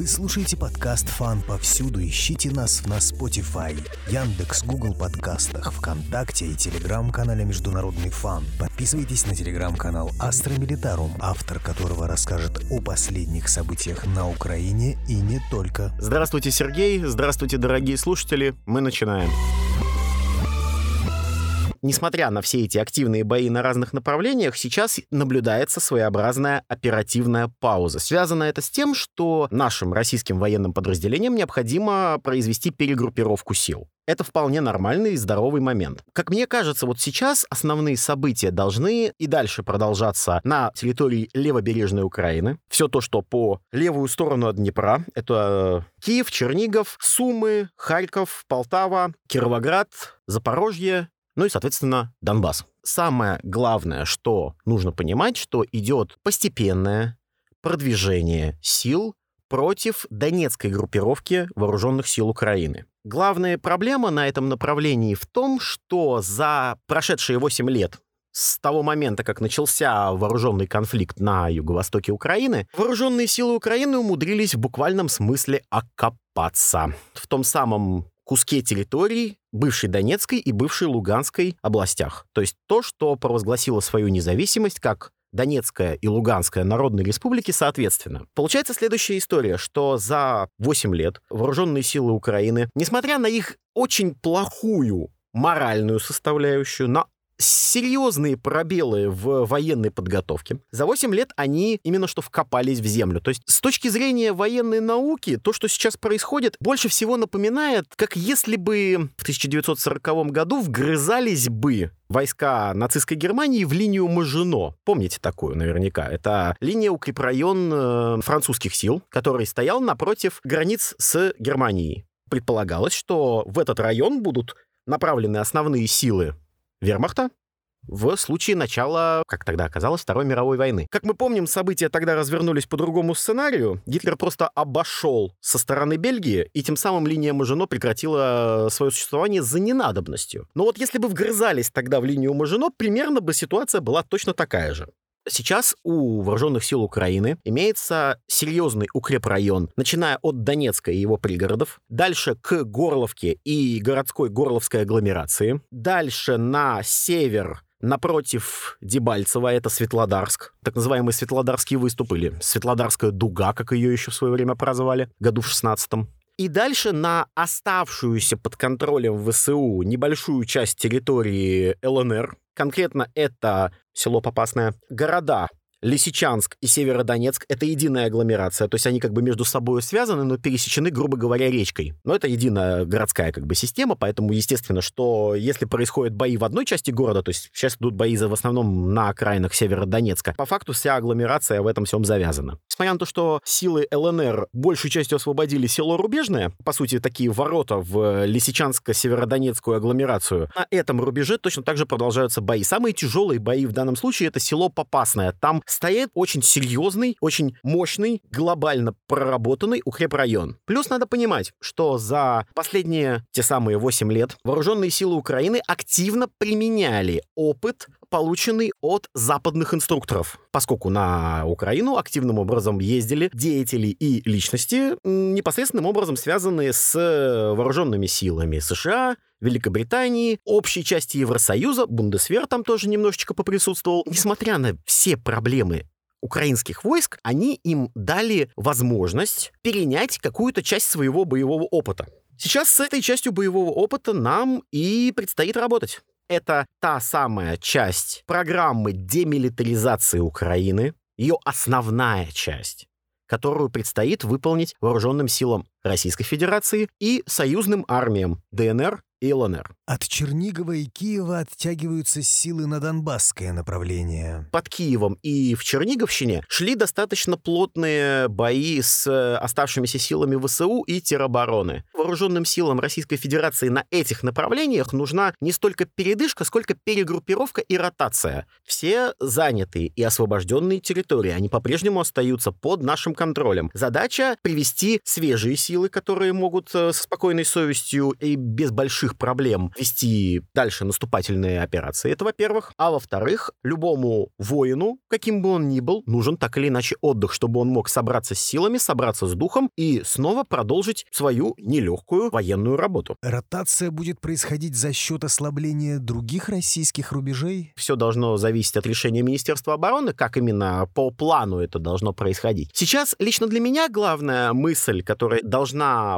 Вы слушаете подкаст «Фан» повсюду. Ищите нас на Spotify, Яндекс, Google подкастах, ВКонтакте и Телеграм-канале «Международный фан». Подписывайтесь на Телеграм-канал «Астро Милитарум», автор которого расскажет о последних событиях на Украине и не только. Здравствуйте, Сергей. Здравствуйте, дорогие слушатели. Мы начинаем несмотря на все эти активные бои на разных направлениях, сейчас наблюдается своеобразная оперативная пауза. Связано это с тем, что нашим российским военным подразделениям необходимо произвести перегруппировку сил. Это вполне нормальный и здоровый момент. Как мне кажется, вот сейчас основные события должны и дальше продолжаться на территории левобережной Украины. Все то, что по левую сторону от Днепра, это Киев, Чернигов, Сумы, Харьков, Полтава, Кировоград, Запорожье, ну и, соответственно, Донбасс. Самое главное, что нужно понимать, что идет постепенное продвижение сил против донецкой группировки вооруженных сил Украины. Главная проблема на этом направлении в том, что за прошедшие 8 лет с того момента, как начался вооруженный конфликт на юго-востоке Украины, вооруженные силы Украины умудрились в буквальном смысле окопаться в том самом куске территорий бывшей Донецкой и бывшей Луганской областях. То есть то, что провозгласило свою независимость как Донецкая и Луганская народные республики соответственно. Получается следующая история, что за 8 лет вооруженные силы Украины, несмотря на их очень плохую моральную составляющую, на серьезные пробелы в военной подготовке. За 8 лет они именно что вкопались в землю. То есть с точки зрения военной науки, то, что сейчас происходит, больше всего напоминает, как если бы в 1940 году вгрызались бы войска нацистской Германии в линию Мажино. Помните такую наверняка? Это линия укрепрайон э, французских сил, который стоял напротив границ с Германией. Предполагалось, что в этот район будут направлены основные силы вермахта в случае начала, как тогда оказалось, Второй мировой войны. Как мы помним, события тогда развернулись по другому сценарию. Гитлер просто обошел со стороны Бельгии, и тем самым линия Мажино прекратила свое существование за ненадобностью. Но вот если бы вгрызались тогда в линию Мажино, примерно бы ситуация была точно такая же. Сейчас у вооруженных сил Украины имеется серьезный укрепрайон, начиная от Донецка и его пригородов, дальше к Горловке и городской Горловской агломерации, дальше на север Напротив Дебальцева это Светлодарск, так называемый Светлодарский выступ или Светлодарская дуга, как ее еще в свое время прозвали, году в 16 и дальше на оставшуюся под контролем ВСУ небольшую часть территории ЛНР, конкретно это село Попасное, города Лисичанск и Северодонецк — это единая агломерация, то есть они как бы между собой связаны, но пересечены, грубо говоря, речкой. Но это единая городская как бы система, поэтому естественно, что если происходят бои в одной части города, то есть сейчас идут бои в основном на окраинах Северодонецка, по факту вся агломерация в этом всем завязана. Несмотря на то, что силы ЛНР большей частью освободили село Рубежное, по сути, такие ворота в Лисичанско-Северодонецкую агломерацию, на этом рубеже точно так же продолжаются бои. Самые тяжелые бои в данном случае это село Попасное. Там стоит очень серьезный, очень мощный, глобально проработанный укрепрайон. Плюс надо понимать, что за последние те самые 8 лет вооруженные силы Украины активно применяли опыт полученный от западных инструкторов, поскольку на Украину активным образом ездили деятели и личности, непосредственным образом связанные с вооруженными силами США, Великобритании, общей части Евросоюза, Бундесвер там тоже немножечко поприсутствовал. Несмотря на все проблемы украинских войск, они им дали возможность перенять какую-то часть своего боевого опыта. Сейчас с этой частью боевого опыта нам и предстоит работать. Это та самая часть программы демилитаризации Украины, ее основная часть, которую предстоит выполнить вооруженным силам Российской Федерации и союзным армиям ДНР и ЛНР. От Чернигова и Киева оттягиваются силы на Донбасское направление. Под Киевом и в Черниговщине шли достаточно плотные бои с э, оставшимися силами ВСУ и теробороны. Вооруженным силам Российской Федерации на этих направлениях нужна не столько передышка, сколько перегруппировка и ротация. Все занятые и освобожденные территории, они по-прежнему остаются под нашим контролем. Задача — привести свежие силы силы, которые могут э, со спокойной совестью и без больших проблем вести дальше наступательные операции. Это во-первых. А во-вторых, любому воину, каким бы он ни был, нужен так или иначе отдых, чтобы он мог собраться с силами, собраться с духом и снова продолжить свою нелегкую военную работу. Ротация будет происходить за счет ослабления других российских рубежей? Все должно зависеть от решения Министерства обороны, как именно по плану это должно происходить. Сейчас лично для меня главная мысль, которая должна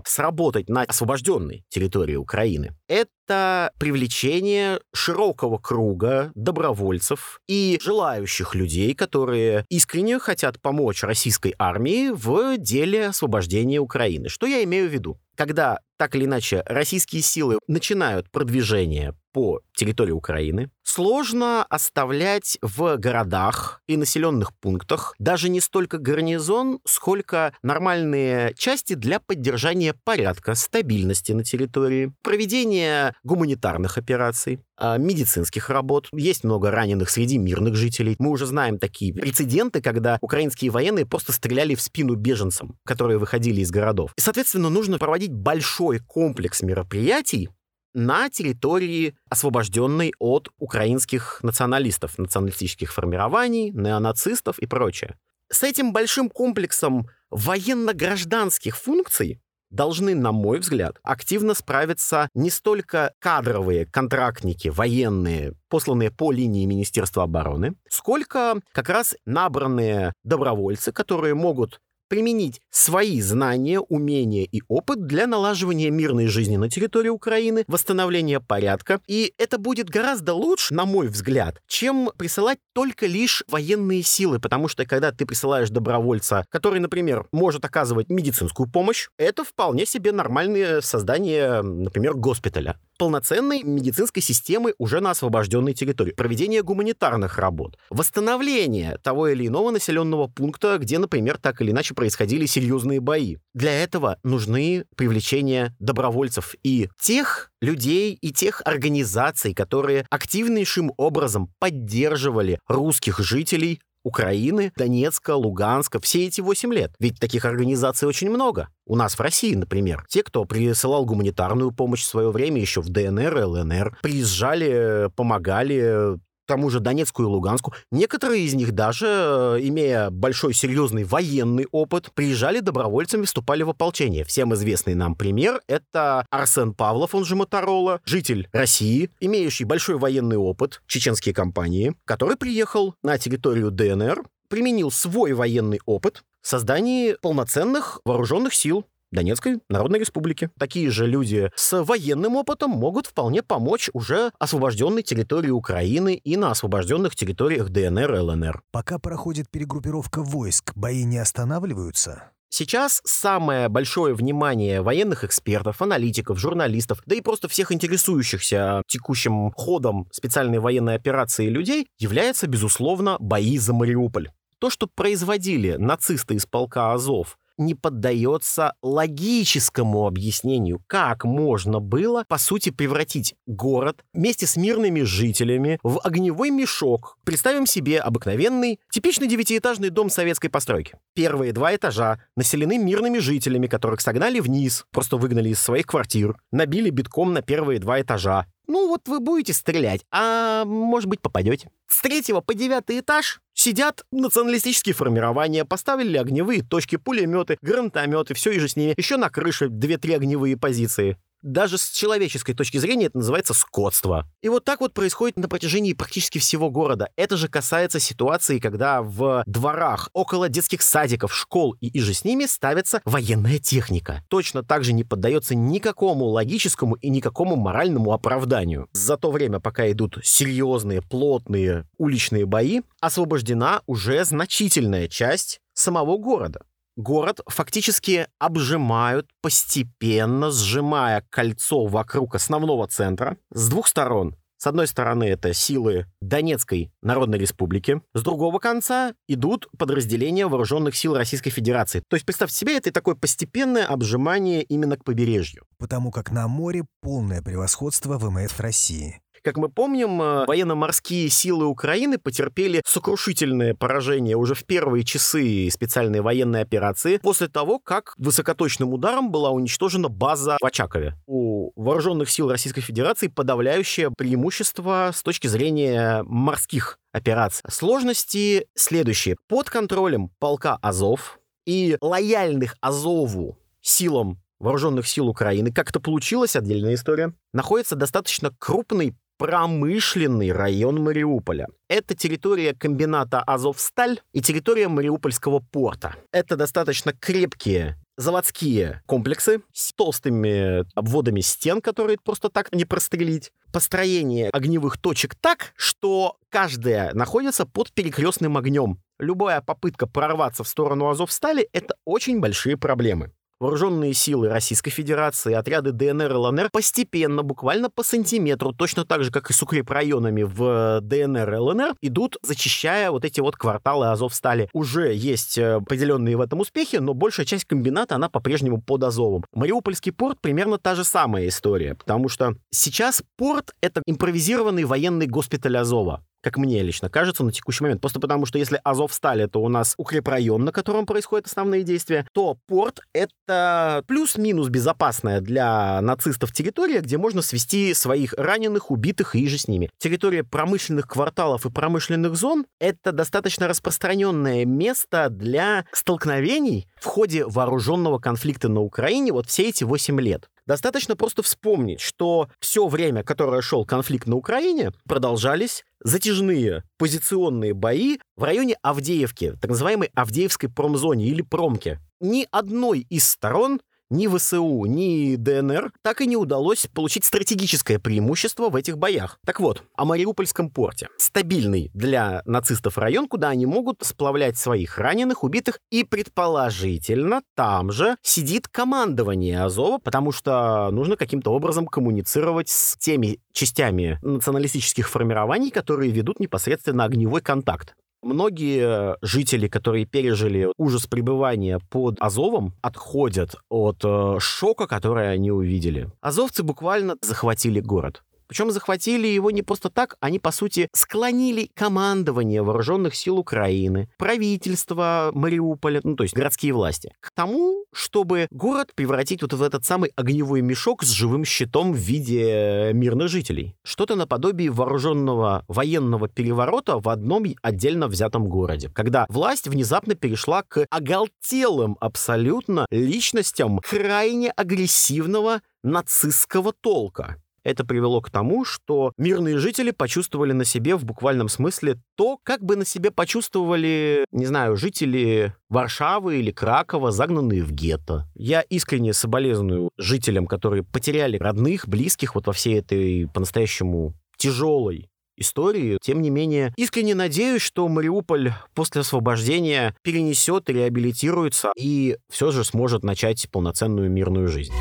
сработать на освобожденной территории Украины, это привлечение широкого круга добровольцев и желающих людей, которые искренне хотят помочь российской армии в деле освобождения Украины. Что я имею в виду? Когда так или иначе российские силы начинают продвижение по территории Украины, сложно оставлять в городах и населенных пунктах даже не столько гарнизон, сколько нормальные части для поддержания порядка, стабильности на территории, проведения гуманитарных операций, а, медицинских работ. Есть много раненых среди мирных жителей. Мы уже знаем такие прецеденты, когда украинские военные просто стреляли в спину беженцам, которые выходили из городов. И, соответственно, нужно проводить большой комплекс мероприятий, на территории, освобожденной от украинских националистов, националистических формирований, неонацистов и прочее. С этим большим комплексом военно-гражданских функций должны, на мой взгляд, активно справиться не столько кадровые контрактники, военные, посланные по линии Министерства обороны, сколько как раз набранные добровольцы, которые могут применить свои знания, умения и опыт для налаживания мирной жизни на территории Украины, восстановления порядка. И это будет гораздо лучше, на мой взгляд, чем присылать только лишь военные силы, потому что когда ты присылаешь добровольца, который, например, может оказывать медицинскую помощь, это вполне себе нормальное создание, например, госпиталя. Полноценной медицинской системы уже на освобожденной территории, проведение гуманитарных работ, восстановление того или иного населенного пункта, где, например, так или иначе происходили серьезные бои. Для этого нужны привлечения добровольцев и тех людей, и тех организаций, которые активнейшим образом поддерживали русских жителей Украины, Донецка, Луганска, все эти 8 лет. Ведь таких организаций очень много. У нас в России, например, те, кто присылал гуманитарную помощь в свое время еще в ДНР, ЛНР, приезжали, помогали тому же Донецку и Луганску. Некоторые из них даже, э, имея большой серьезный военный опыт, приезжали добровольцами, вступали в ополчение. Всем известный нам пример — это Арсен Павлов, он же Моторола, житель России, имеющий большой военный опыт, чеченские компании, который приехал на территорию ДНР, применил свой военный опыт создании полноценных вооруженных сил Донецкой Народной Республики. Такие же люди с военным опытом могут вполне помочь уже освобожденной территории Украины и на освобожденных территориях ДНР и ЛНР. Пока проходит перегруппировка войск, бои не останавливаются? Сейчас самое большое внимание военных экспертов, аналитиков, журналистов, да и просто всех интересующихся текущим ходом специальной военной операции людей является, безусловно, бои за Мариуполь. То, что производили нацисты из полка Азов не поддается логическому объяснению, как можно было, по сути, превратить город вместе с мирными жителями в огневой мешок. Представим себе обыкновенный, типичный девятиэтажный дом советской постройки. Первые два этажа населены мирными жителями, которых согнали вниз, просто выгнали из своих квартир, набили битком на первые два этажа. Ну вот вы будете стрелять, а может быть попадете. С третьего по девятый этаж сидят националистические формирования, поставили огневые точки, пулеметы, гранатометы, все и же с ними. Еще на крыше две-три огневые позиции даже с человеческой точки зрения это называется скотство. И вот так вот происходит на протяжении практически всего города. Это же касается ситуации, когда в дворах, около детских садиков, школ и иже с ними ставится военная техника. Точно так же не поддается никакому логическому и никакому моральному оправданию. За то время, пока идут серьезные, плотные уличные бои, освобождена уже значительная часть самого города город фактически обжимают постепенно, сжимая кольцо вокруг основного центра с двух сторон. С одной стороны, это силы Донецкой Народной Республики. С другого конца идут подразделения вооруженных сил Российской Федерации. То есть, представьте себе, это такое постепенное обжимание именно к побережью. Потому как на море полное превосходство ВМФ России. Как мы помним, э, военно-морские силы Украины потерпели сокрушительное поражение уже в первые часы специальной военной операции после того, как высокоточным ударом была уничтожена база в Очакове. У вооруженных сил Российской Федерации подавляющее преимущество с точки зрения морских операций. Сложности следующие. Под контролем полка Азов и лояльных Азову силам вооруженных сил Украины, как это получилось, отдельная история, находится достаточно крупный промышленный район Мариуполя. Это территория комбината «Азовсталь» и территория Мариупольского порта. Это достаточно крепкие заводские комплексы с толстыми обводами стен, которые просто так не прострелить. Построение огневых точек так, что каждая находится под перекрестным огнем. Любая попытка прорваться в сторону Азовстали — это очень большие проблемы. Вооруженные силы Российской Федерации, отряды ДНР и ЛНР постепенно, буквально по сантиметру, точно так же, как и с укрепрайонами в ДНР и ЛНР, идут, зачищая вот эти вот кварталы Азовстали. Уже есть э, определенные в этом успехи, но большая часть комбината, она по-прежнему под Азовом. Мариупольский порт примерно та же самая история, потому что сейчас порт — это импровизированный военный госпиталь Азова как мне лично кажется, на текущий момент. Просто потому, что если Азов стали, то у нас укрепрайон, на котором происходят основные действия, то порт — это плюс-минус безопасная для нацистов территория, где можно свести своих раненых, убитых и же с ними. Территория промышленных кварталов и промышленных зон — это достаточно распространенное место для столкновений в ходе вооруженного конфликта на Украине вот все эти 8 лет. Достаточно просто вспомнить, что все время, которое шел конфликт на Украине, продолжались затяжные позиционные бои в районе Авдеевки, так называемой Авдеевской промзоне или промке. Ни одной из сторон ни ВСУ, ни ДНР так и не удалось получить стратегическое преимущество в этих боях. Так вот, о Мариупольском порте. Стабильный для нацистов район, куда они могут сплавлять своих раненых, убитых, и предположительно там же сидит командование Азова, потому что нужно каким-то образом коммуницировать с теми частями националистических формирований, которые ведут непосредственно огневой контакт. Многие жители, которые пережили ужас пребывания под Азовом, отходят от э, шока, который они увидели. Азовцы буквально захватили город. Причем захватили его не просто так, они, по сути, склонили командование вооруженных сил Украины, правительство Мариуполя, ну, то есть городские власти, к тому, чтобы город превратить вот в этот самый огневой мешок с живым щитом в виде мирных жителей. Что-то наподобие вооруженного военного переворота в одном отдельно взятом городе, когда власть внезапно перешла к оголтелым абсолютно личностям крайне агрессивного нацистского толка. Это привело к тому, что мирные жители почувствовали на себе в буквальном смысле то, как бы на себе почувствовали, не знаю, жители Варшавы или Кракова, загнанные в гетто. Я искренне соболезную жителям, которые потеряли родных, близких вот во всей этой по-настоящему тяжелой истории. Тем не менее, искренне надеюсь, что Мариуполь после освобождения перенесет, реабилитируется и все же сможет начать полноценную мирную жизнь.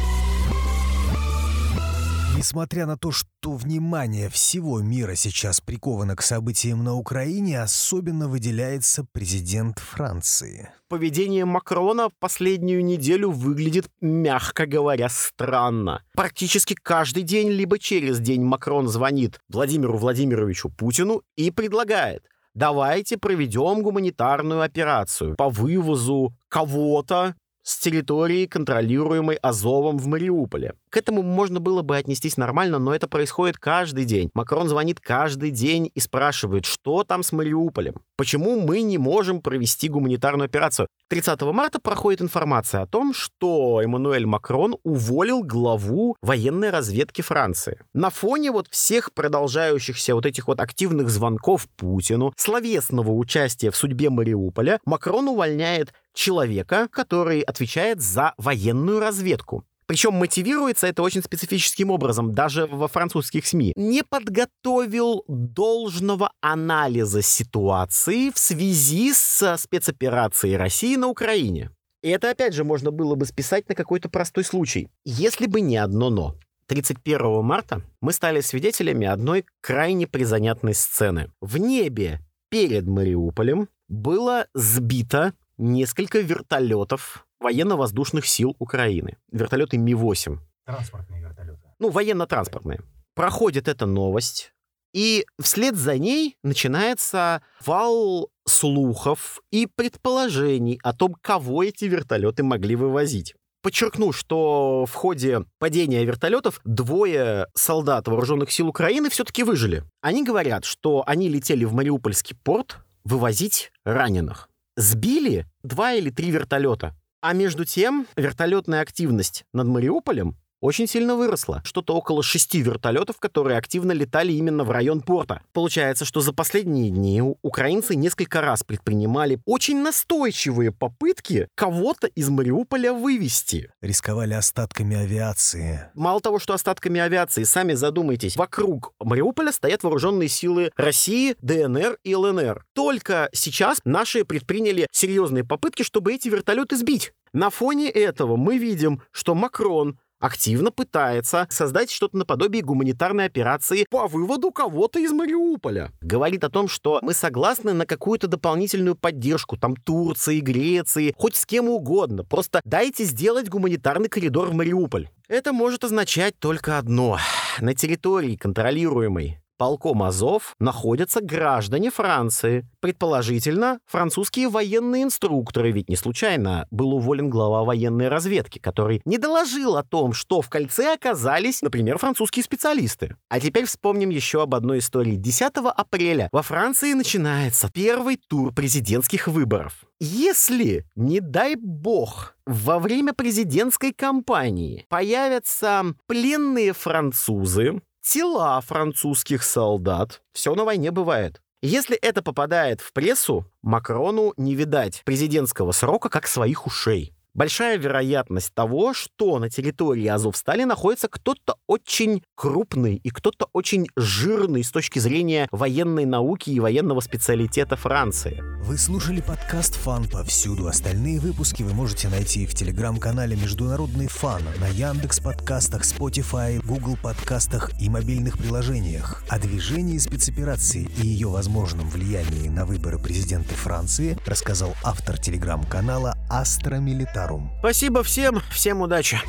Несмотря на то, что внимание всего мира сейчас приковано к событиям на Украине, особенно выделяется президент Франции. Поведение Макрона последнюю неделю выглядит, мягко говоря, странно. Практически каждый день, либо через день Макрон звонит Владимиру Владимировичу Путину и предлагает давайте проведем гуманитарную операцию по вывозу кого-то с территории, контролируемой Азовом в Мариуполе. К этому можно было бы отнестись нормально, но это происходит каждый день. Макрон звонит каждый день и спрашивает, что там с Мариуполем? Почему мы не можем провести гуманитарную операцию? 30 марта проходит информация о том, что Эммануэль Макрон уволил главу военной разведки Франции. На фоне вот всех продолжающихся вот этих вот активных звонков Путину, словесного участия в судьбе Мариуполя, Макрон увольняет человека, который отвечает за военную разведку. Причем мотивируется это очень специфическим образом, даже во французских СМИ. Не подготовил должного анализа ситуации в связи с спецоперацией России на Украине. И это, опять же, можно было бы списать на какой-то простой случай. Если бы не одно «но». 31 марта мы стали свидетелями одной крайне призанятной сцены. В небе перед Мариуполем было сбито несколько вертолетов военно-воздушных сил Украины. Вертолеты Ми-8. Транспортные вертолеты. Ну, военно-транспортные. проходит эта новость, и вслед за ней начинается вал слухов и предположений о том, кого эти вертолеты могли вывозить. Подчеркну, что в ходе падения вертолетов двое солдат вооруженных сил Украины все-таки выжили. Они говорят, что они летели в Мариупольский порт вывозить раненых. Сбили два или три вертолета. А между тем вертолетная активность над Мариуполем очень сильно выросла. Что-то около шести вертолетов, которые активно летали именно в район порта. Получается, что за последние дни украинцы несколько раз предпринимали очень настойчивые попытки кого-то из Мариуполя вывести. Рисковали остатками авиации. Мало того, что остатками авиации, сами задумайтесь, вокруг Мариуполя стоят вооруженные силы России, ДНР и ЛНР. Только сейчас наши предприняли серьезные попытки, чтобы эти вертолеты сбить. На фоне этого мы видим, что Макрон активно пытается создать что-то наподобие гуманитарной операции по выводу кого-то из Мариуполя. Говорит о том, что мы согласны на какую-то дополнительную поддержку, там, Турции, Греции, хоть с кем угодно. Просто дайте сделать гуманитарный коридор в Мариуполь. Это может означать только одно. На территории, контролируемой полком Азов находятся граждане Франции. Предположительно, французские военные инструкторы, ведь не случайно был уволен глава военной разведки, который не доложил о том, что в кольце оказались, например, французские специалисты. А теперь вспомним еще об одной истории. 10 апреля во Франции начинается первый тур президентских выборов. Если, не дай бог, во время президентской кампании появятся пленные французы, тела французских солдат. Все на войне бывает. Если это попадает в прессу, Макрону не видать президентского срока как своих ушей большая вероятность того, что на территории Азовстали находится кто-то очень крупный и кто-то очень жирный с точки зрения военной науки и военного специалитета Франции. Вы слушали подкаст «Фан» повсюду. Остальные выпуски вы можете найти в телеграм-канале «Международный фан» на Яндекс подкастах, Spotify, Google подкастах и мобильных приложениях. О движении спецоперации и ее возможном влиянии на выборы президента Франции рассказал автор телеграм-канала «Астра Тарум. «Спасибо всем, всем удачи!»